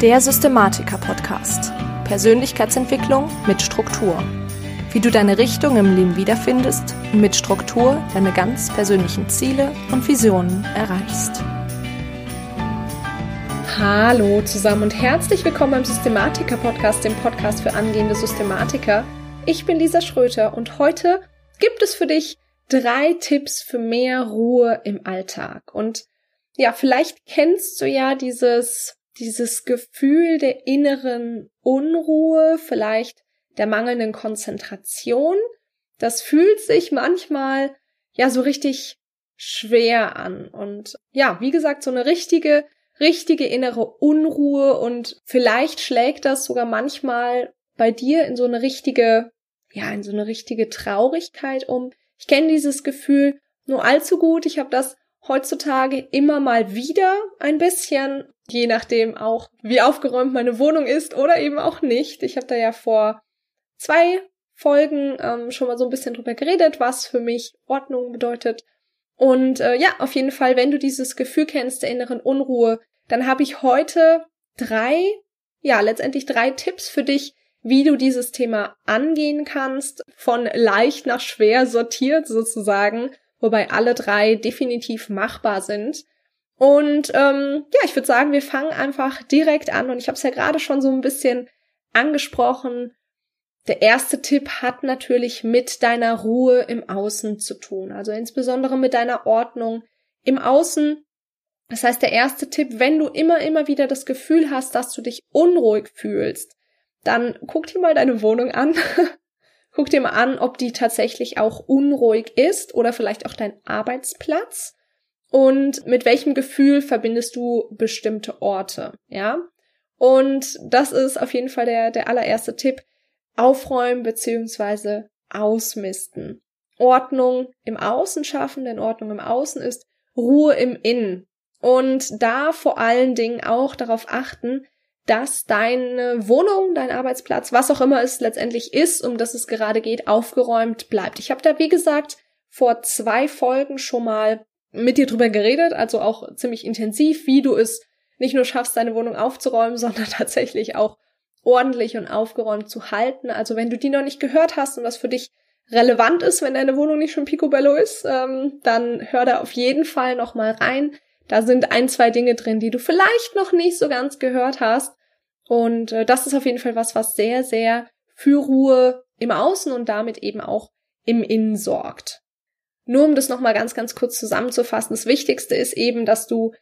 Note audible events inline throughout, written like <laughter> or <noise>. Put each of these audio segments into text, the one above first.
Der Systematiker-Podcast. Persönlichkeitsentwicklung mit Struktur. Wie du deine Richtung im Leben wiederfindest und mit Struktur deine ganz persönlichen Ziele und Visionen erreichst. Hallo zusammen und herzlich willkommen beim Systematiker-Podcast, dem Podcast für angehende Systematiker. Ich bin Lisa Schröter und heute gibt es für dich drei Tipps für mehr Ruhe im Alltag. Und ja, vielleicht kennst du ja dieses dieses Gefühl der inneren Unruhe, vielleicht der mangelnden Konzentration, das fühlt sich manchmal ja so richtig schwer an. Und ja, wie gesagt, so eine richtige, richtige innere Unruhe und vielleicht schlägt das sogar manchmal bei dir in so eine richtige, ja, in so eine richtige Traurigkeit um. Ich kenne dieses Gefühl nur allzu gut. Ich habe das heutzutage immer mal wieder ein bisschen, je nachdem auch, wie aufgeräumt meine Wohnung ist oder eben auch nicht. Ich habe da ja vor zwei Folgen ähm, schon mal so ein bisschen drüber geredet, was für mich Ordnung bedeutet. Und äh, ja, auf jeden Fall, wenn du dieses Gefühl kennst der inneren Unruhe, dann habe ich heute drei, ja, letztendlich drei Tipps für dich, wie du dieses Thema angehen kannst, von leicht nach schwer sortiert sozusagen wobei alle drei definitiv machbar sind. Und ähm, ja, ich würde sagen, wir fangen einfach direkt an. Und ich habe es ja gerade schon so ein bisschen angesprochen. Der erste Tipp hat natürlich mit deiner Ruhe im Außen zu tun. Also insbesondere mit deiner Ordnung im Außen. Das heißt, der erste Tipp, wenn du immer, immer wieder das Gefühl hast, dass du dich unruhig fühlst, dann guck dir mal deine Wohnung an <laughs> Guck dir mal an, ob die tatsächlich auch unruhig ist oder vielleicht auch dein Arbeitsplatz. Und mit welchem Gefühl verbindest du bestimmte Orte, ja? Und das ist auf jeden Fall der, der allererste Tipp. Aufräumen beziehungsweise ausmisten. Ordnung im Außen schaffen, denn Ordnung im Außen ist Ruhe im Innen. Und da vor allen Dingen auch darauf achten, dass deine Wohnung, dein Arbeitsplatz, was auch immer es letztendlich ist, um das es gerade geht, aufgeräumt bleibt. Ich habe da, wie gesagt, vor zwei Folgen schon mal mit dir drüber geredet, also auch ziemlich intensiv, wie du es nicht nur schaffst, deine Wohnung aufzuräumen, <laughs> sondern tatsächlich auch ordentlich und aufgeräumt zu halten. Also wenn du die noch nicht gehört hast und das für dich relevant ist, wenn deine Wohnung nicht schon picobello ist, ähm, dann hör da auf jeden Fall noch mal rein. Da sind ein, zwei Dinge drin, die du vielleicht noch nicht so ganz gehört hast. Und äh, das ist auf jeden Fall was, was sehr, sehr für Ruhe im Außen und damit eben auch im Innen sorgt. Nur um das nochmal ganz, ganz kurz zusammenzufassen, das Wichtigste ist eben, dass du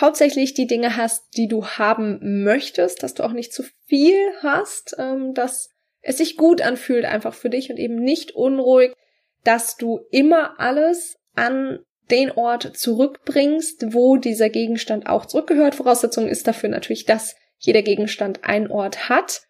hauptsächlich die Dinge hast, die du haben möchtest, dass du auch nicht zu viel hast, ähm, dass es sich gut anfühlt einfach für dich und eben nicht unruhig, dass du immer alles an den Ort zurückbringst, wo dieser Gegenstand auch zurückgehört. Voraussetzung ist dafür natürlich, dass jeder Gegenstand einen Ort hat.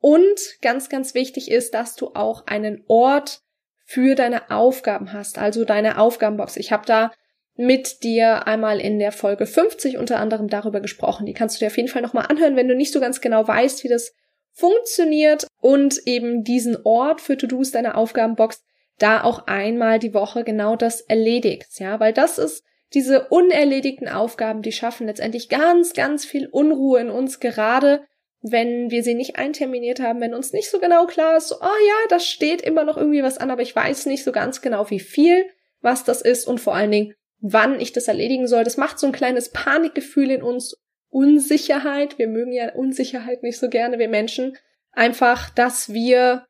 Und ganz, ganz wichtig ist, dass du auch einen Ort für deine Aufgaben hast, also deine Aufgabenbox. Ich habe da mit dir einmal in der Folge 50 unter anderem darüber gesprochen. Die kannst du dir auf jeden Fall nochmal anhören, wenn du nicht so ganz genau weißt, wie das funktioniert und eben diesen Ort für To-Dos deiner Aufgabenbox da auch einmal die Woche genau das erledigt, ja, weil das ist diese unerledigten Aufgaben, die schaffen letztendlich ganz, ganz viel Unruhe in uns, gerade wenn wir sie nicht einterminiert haben, wenn uns nicht so genau klar ist, so, oh ja, da steht immer noch irgendwie was an, aber ich weiß nicht so ganz genau, wie viel, was das ist und vor allen Dingen, wann ich das erledigen soll. Das macht so ein kleines Panikgefühl in uns, Unsicherheit. Wir mögen ja Unsicherheit nicht so gerne, wir Menschen. Einfach, dass wir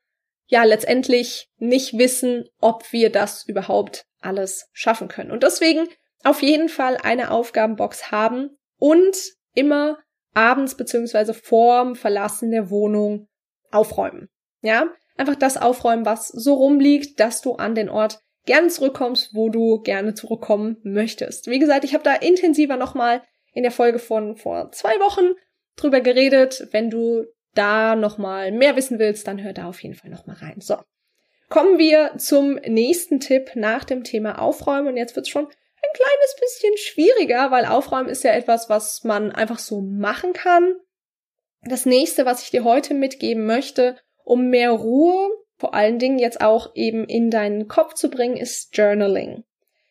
ja letztendlich nicht wissen, ob wir das überhaupt alles schaffen können. Und deswegen auf jeden Fall eine Aufgabenbox haben und immer abends beziehungsweise vorm Verlassen der Wohnung aufräumen. Ja, einfach das aufräumen, was so rumliegt, dass du an den Ort gerne zurückkommst, wo du gerne zurückkommen möchtest. Wie gesagt, ich habe da intensiver nochmal in der Folge von vor zwei Wochen drüber geredet. Wenn du da nochmal mehr wissen willst, dann hör da auf jeden Fall nochmal rein. So. Kommen wir zum nächsten Tipp nach dem Thema Aufräumen. Und jetzt wird's schon ein kleines bisschen schwieriger, weil Aufräumen ist ja etwas, was man einfach so machen kann. Das nächste, was ich dir heute mitgeben möchte, um mehr Ruhe, vor allen Dingen jetzt auch eben in deinen Kopf zu bringen, ist Journaling.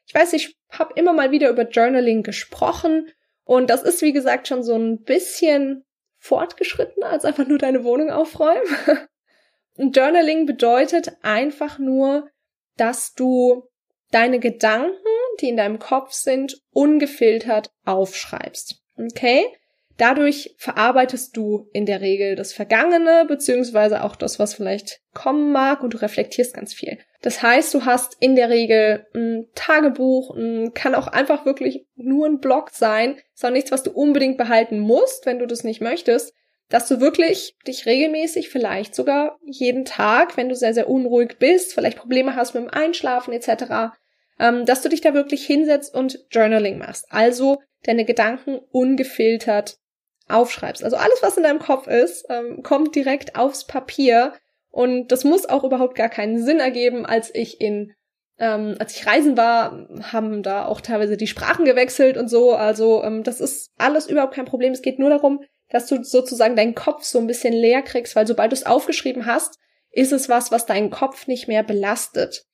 Ich weiß, ich habe immer mal wieder über Journaling gesprochen und das ist, wie gesagt, schon so ein bisschen fortgeschrittener als einfach nur deine Wohnung aufräumen. <laughs> Journaling bedeutet einfach nur, dass du deine Gedanken, die in deinem Kopf sind, ungefiltert aufschreibst. Okay? Dadurch verarbeitest du in der Regel das Vergangene, beziehungsweise auch das, was vielleicht kommen mag, und du reflektierst ganz viel. Das heißt, du hast in der Regel ein Tagebuch, ein, kann auch einfach wirklich nur ein Blog sein, ist auch nichts, was du unbedingt behalten musst, wenn du das nicht möchtest, dass du wirklich dich regelmäßig, vielleicht sogar jeden Tag, wenn du sehr, sehr unruhig bist, vielleicht Probleme hast mit dem Einschlafen etc., ähm, dass du dich da wirklich hinsetzt und Journaling machst. Also deine Gedanken ungefiltert aufschreibst. Also alles, was in deinem Kopf ist, ähm, kommt direkt aufs Papier und das muss auch überhaupt gar keinen Sinn ergeben, als ich in ähm, als ich reisen war, haben da auch teilweise die Sprachen gewechselt und so. Also ähm, das ist alles überhaupt kein Problem. Es geht nur darum, dass du sozusagen deinen Kopf so ein bisschen leer kriegst, weil sobald du es aufgeschrieben hast, ist es was, was deinen Kopf nicht mehr belastet.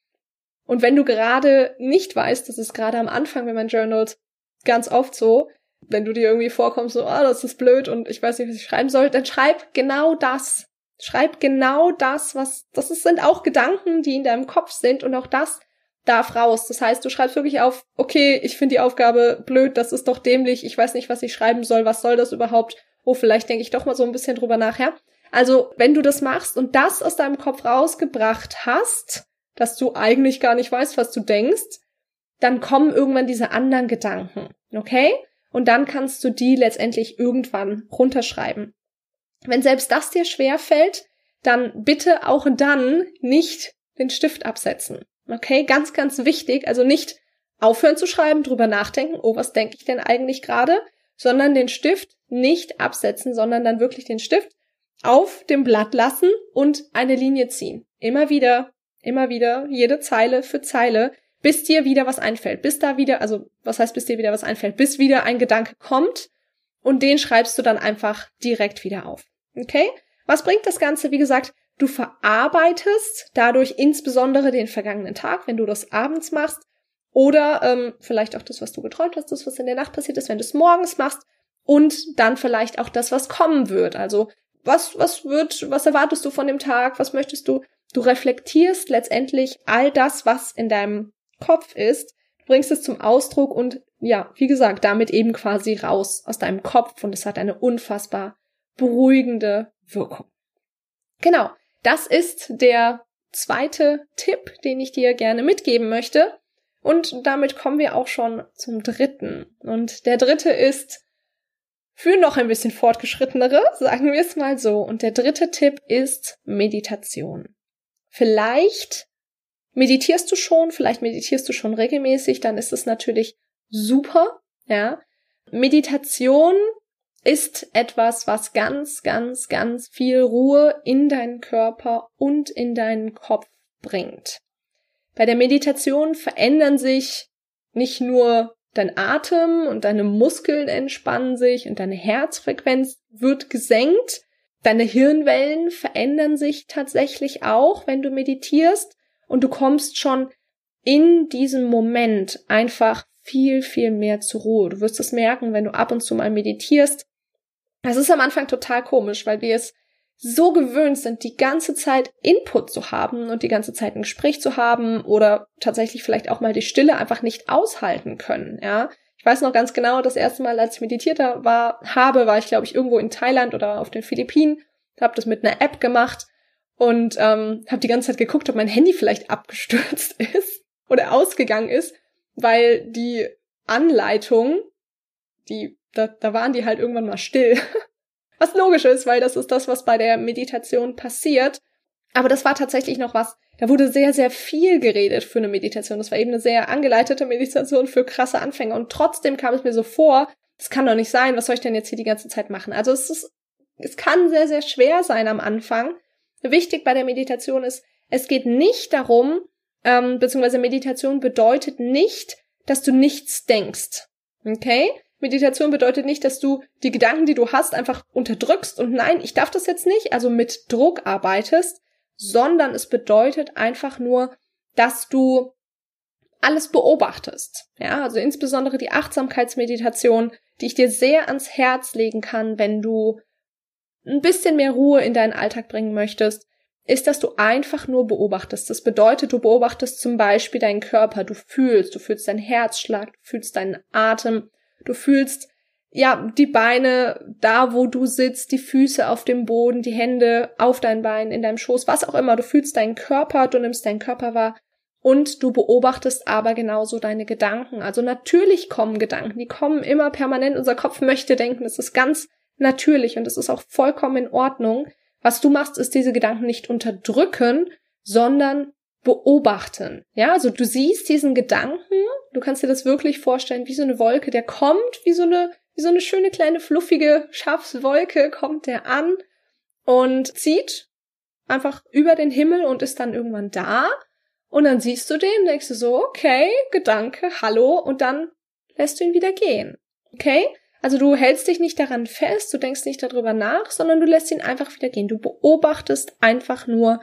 Und wenn du gerade nicht weißt, das ist gerade am Anfang, wenn man journalt, ganz oft so, wenn du dir irgendwie vorkommst, so, ah, oh, das ist blöd und ich weiß nicht, was ich schreiben soll, dann schreib genau das. Schreib genau das, was, das sind auch Gedanken, die in deinem Kopf sind und auch das darf raus. Das heißt, du schreibst wirklich auf, okay, ich finde die Aufgabe blöd, das ist doch dämlich, ich weiß nicht, was ich schreiben soll, was soll das überhaupt? Oh, vielleicht denke ich doch mal so ein bisschen drüber nachher. Also, wenn du das machst und das aus deinem Kopf rausgebracht hast, dass du eigentlich gar nicht weißt, was du denkst, dann kommen irgendwann diese anderen Gedanken. Okay? und dann kannst du die letztendlich irgendwann runterschreiben. Wenn selbst das dir schwer fällt, dann bitte auch dann nicht den Stift absetzen. Okay, ganz, ganz wichtig. Also nicht aufhören zu schreiben, drüber nachdenken, oh, was denke ich denn eigentlich gerade, sondern den Stift nicht absetzen, sondern dann wirklich den Stift auf dem Blatt lassen und eine Linie ziehen. Immer wieder, immer wieder, jede Zeile für Zeile, bis dir wieder was einfällt, bis da wieder, also was heißt, bis dir wieder was einfällt, bis wieder ein Gedanke kommt und den schreibst du dann einfach direkt wieder auf. Okay? Was bringt das Ganze? Wie gesagt, du verarbeitest dadurch insbesondere den vergangenen Tag, wenn du das abends machst, oder ähm, vielleicht auch das, was du geträumt hast, das, was in der Nacht passiert ist, wenn du es morgens machst, und dann vielleicht auch das, was kommen wird. Also was, was wird, was erwartest du von dem Tag? Was möchtest du? Du reflektierst letztendlich all das, was in deinem Kopf ist, bringst es zum Ausdruck und ja, wie gesagt, damit eben quasi raus aus deinem Kopf und es hat eine unfassbar beruhigende Wirkung. Genau, das ist der zweite Tipp, den ich dir gerne mitgeben möchte. Und damit kommen wir auch schon zum dritten. Und der dritte ist für noch ein bisschen fortgeschrittenere, <laughs> sagen wir es mal so. Und der dritte Tipp ist Meditation. Vielleicht Meditierst du schon? Vielleicht meditierst du schon regelmäßig, dann ist es natürlich super, ja. Meditation ist etwas, was ganz, ganz, ganz viel Ruhe in deinen Körper und in deinen Kopf bringt. Bei der Meditation verändern sich nicht nur dein Atem und deine Muskeln entspannen sich und deine Herzfrequenz wird gesenkt. Deine Hirnwellen verändern sich tatsächlich auch, wenn du meditierst und du kommst schon in diesem Moment einfach viel, viel mehr zur Ruhe. Du wirst es merken, wenn du ab und zu mal meditierst. Es ist am Anfang total komisch, weil wir es so gewöhnt sind, die ganze Zeit Input zu haben und die ganze Zeit ein Gespräch zu haben oder tatsächlich vielleicht auch mal die Stille einfach nicht aushalten können, ja. Ich weiß noch ganz genau, das erste Mal, als ich meditiert war, habe, war ich, glaube ich, irgendwo in Thailand oder auf den Philippinen, habe das mit einer App gemacht und ähm, habe die ganze Zeit geguckt, ob mein Handy vielleicht abgestürzt <laughs> ist oder ausgegangen ist, weil die Anleitung, die da, da waren die halt irgendwann mal still. <laughs> Was logisch ist, weil das ist das, was bei der Meditation passiert. Aber das war tatsächlich noch was, da wurde sehr, sehr viel geredet für eine Meditation. Das war eben eine sehr angeleitete Meditation für krasse Anfänger. Und trotzdem kam es mir so vor, es kann doch nicht sein, was soll ich denn jetzt hier die ganze Zeit machen? Also es ist, es kann sehr, sehr schwer sein am Anfang, Wichtig bei der Meditation ist, es geht nicht darum, ähm, beziehungsweise Meditation bedeutet nicht, dass du nichts denkst. Okay? Meditation bedeutet nicht, dass du die Gedanken, die du hast, einfach unterdrückst und nein, ich darf das jetzt nicht, also mit Druck arbeitest, sondern es bedeutet einfach nur, dass du alles beobachtest. Ja, also insbesondere die Achtsamkeitsmeditation, die ich dir sehr ans Herz legen kann, wenn du ein bisschen mehr Ruhe in deinen Alltag bringen möchtest, ist, dass du einfach nur beobachtest. Das bedeutet, du beobachtest zum Beispiel deinen Körper, du fühlst, du fühlst deinen Herzschlag, du fühlst deinen Atem, du fühlst ja, die Beine da, wo du sitzt, die Füße auf dem Boden, die Hände auf deinen Beinen, in deinem Schoß, was auch immer. Du fühlst deinen Körper, du nimmst deinen Körper wahr und du beobachtest aber genauso deine Gedanken. Also natürlich kommen Gedanken, die kommen immer permanent. Unser Kopf möchte denken, das ist ganz natürlich und es ist auch vollkommen in Ordnung. Was du machst, ist diese Gedanken nicht unterdrücken, sondern beobachten. Ja, also du siehst diesen Gedanken, du kannst dir das wirklich vorstellen, wie so eine Wolke, der kommt, wie so eine, wie so eine schöne kleine fluffige Schafswolke kommt der an und zieht einfach über den Himmel und ist dann irgendwann da. Und dann siehst du den, denkst du so, okay, Gedanke, hallo, und dann lässt du ihn wieder gehen. Okay? Also du hältst dich nicht daran fest, du denkst nicht darüber nach, sondern du lässt ihn einfach wieder gehen. Du beobachtest einfach nur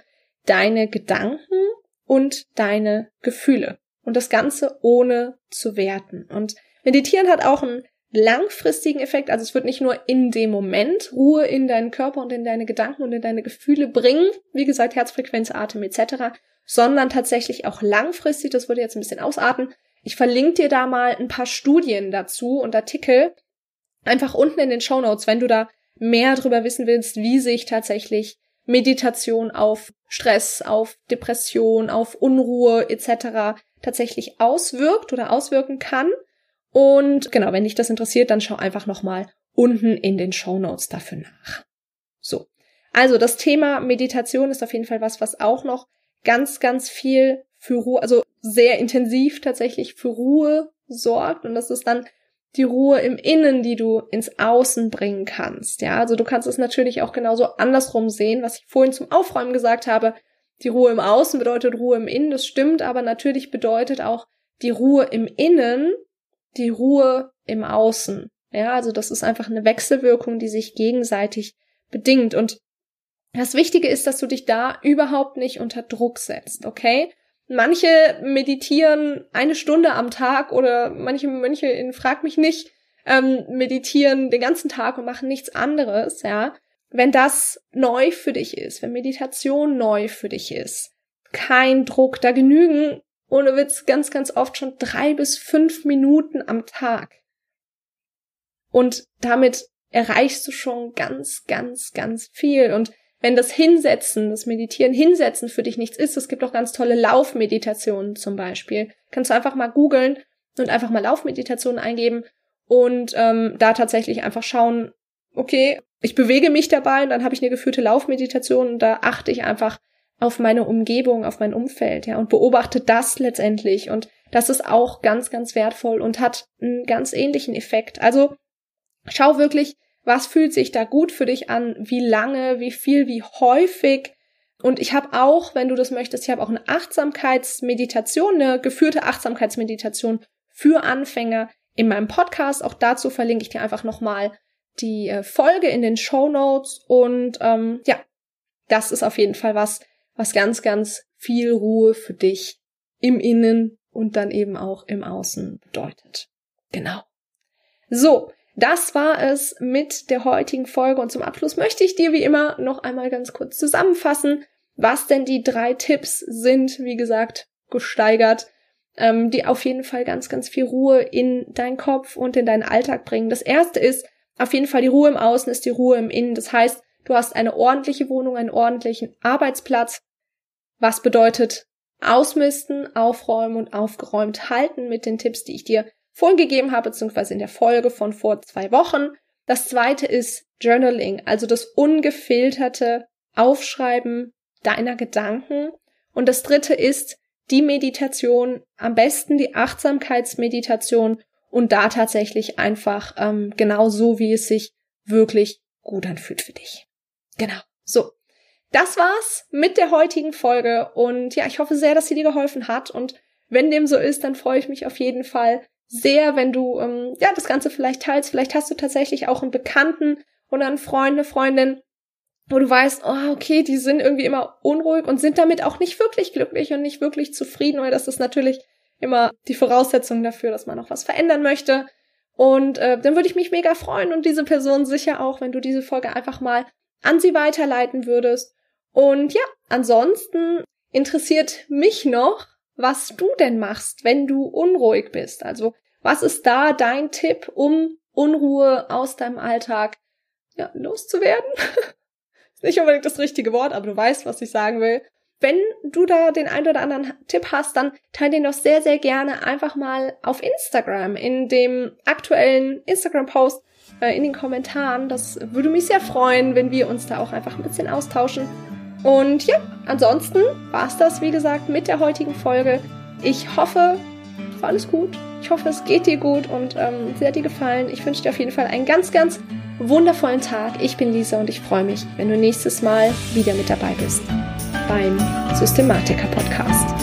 deine Gedanken und deine Gefühle. Und das Ganze ohne zu werten. Und Meditieren hat auch einen langfristigen Effekt. Also es wird nicht nur in dem Moment Ruhe in deinen Körper und in deine Gedanken und in deine Gefühle bringen. Wie gesagt, Herzfrequenz, Atem etc. Sondern tatsächlich auch langfristig. Das würde jetzt ein bisschen ausarten. Ich verlinke dir da mal ein paar Studien dazu und Artikel. Einfach unten in den Show Notes, wenn du da mehr darüber wissen willst, wie sich tatsächlich Meditation auf Stress, auf Depression, auf Unruhe etc. tatsächlich auswirkt oder auswirken kann. Und genau, wenn dich das interessiert, dann schau einfach nochmal unten in den Show Notes dafür nach. So. Also das Thema Meditation ist auf jeden Fall was, was auch noch ganz, ganz viel für Ruhe, also sehr intensiv tatsächlich für Ruhe sorgt. Und das ist dann die Ruhe im Innen, die du ins Außen bringen kannst. Ja, also du kannst es natürlich auch genauso andersrum sehen, was ich vorhin zum Aufräumen gesagt habe. Die Ruhe im Außen bedeutet Ruhe im Innen, das stimmt, aber natürlich bedeutet auch die Ruhe im Innen die Ruhe im Außen. Ja, also das ist einfach eine Wechselwirkung, die sich gegenseitig bedingt. Und das Wichtige ist, dass du dich da überhaupt nicht unter Druck setzt, okay? Manche meditieren eine Stunde am Tag oder manche Mönche in Frag mich nicht, ähm, meditieren den ganzen Tag und machen nichts anderes, ja. Wenn das neu für dich ist, wenn Meditation neu für dich ist, kein Druck, da genügen ohne Witz ganz, ganz oft schon drei bis fünf Minuten am Tag. Und damit erreichst du schon ganz, ganz, ganz viel. Und wenn das Hinsetzen, das Meditieren, Hinsetzen für dich nichts ist, es gibt auch ganz tolle Laufmeditationen zum Beispiel. Kannst du einfach mal googeln und einfach mal Laufmeditationen eingeben und ähm, da tatsächlich einfach schauen, okay, ich bewege mich dabei und dann habe ich eine geführte Laufmeditation und da achte ich einfach auf meine Umgebung, auf mein Umfeld, ja, und beobachte das letztendlich. Und das ist auch ganz, ganz wertvoll und hat einen ganz ähnlichen Effekt. Also schau wirklich, was fühlt sich da gut für dich an? Wie lange? Wie viel? Wie häufig? Und ich habe auch, wenn du das möchtest, ich habe auch eine Achtsamkeitsmeditation, eine geführte Achtsamkeitsmeditation für Anfänger in meinem Podcast. Auch dazu verlinke ich dir einfach nochmal die äh, Folge in den Show Notes. Und ähm, ja, das ist auf jeden Fall was, was ganz, ganz viel Ruhe für dich im Innen und dann eben auch im Außen bedeutet. Genau. So, das war es mit der heutigen Folge und zum Abschluss möchte ich dir wie immer noch einmal ganz kurz zusammenfassen, was denn die drei Tipps sind, wie gesagt, gesteigert, ähm, die auf jeden Fall ganz, ganz viel Ruhe in deinen Kopf und in deinen Alltag bringen. Das erste ist auf jeden Fall die Ruhe im Außen ist die Ruhe im Innen. Das heißt, du hast eine ordentliche Wohnung, einen ordentlichen Arbeitsplatz, was bedeutet ausmisten, aufräumen und aufgeräumt halten mit den Tipps, die ich dir vorhin gegeben habe, beziehungsweise in der Folge von vor zwei Wochen. Das zweite ist Journaling, also das ungefilterte Aufschreiben deiner Gedanken. Und das dritte ist die Meditation, am besten die Achtsamkeitsmeditation und da tatsächlich einfach ähm, genau so, wie es sich wirklich gut anfühlt für dich. Genau. So. Das war's mit der heutigen Folge und ja, ich hoffe sehr, dass sie dir geholfen hat und wenn dem so ist, dann freue ich mich auf jeden Fall sehr, wenn du ähm, ja das Ganze vielleicht teilst. Vielleicht hast du tatsächlich auch einen Bekannten oder einen Freund, eine Freundin, wo du weißt, oh, okay, die sind irgendwie immer unruhig und sind damit auch nicht wirklich glücklich und nicht wirklich zufrieden, weil das ist natürlich immer die Voraussetzung dafür, dass man noch was verändern möchte. Und äh, dann würde ich mich mega freuen und diese Person sicher auch, wenn du diese Folge einfach mal an sie weiterleiten würdest. Und ja, ansonsten interessiert mich noch, was du denn machst, wenn du unruhig bist. Also, was ist da dein Tipp, um Unruhe aus deinem Alltag ja, loszuwerden? <laughs> ist nicht unbedingt das richtige Wort, aber du weißt, was ich sagen will. Wenn du da den ein oder anderen Tipp hast, dann teile den doch sehr, sehr gerne einfach mal auf Instagram, in dem aktuellen Instagram-Post, äh, in den Kommentaren. Das würde mich sehr freuen, wenn wir uns da auch einfach ein bisschen austauschen. Und ja, ansonsten war es das, wie gesagt, mit der heutigen Folge. Ich hoffe, war alles gut. Ich hoffe, es geht dir gut und ähm, sie hat dir gefallen. Ich wünsche dir auf jeden Fall einen ganz, ganz wundervollen Tag. Ich bin Lisa und ich freue mich, wenn du nächstes Mal wieder mit dabei bist beim Systematiker Podcast.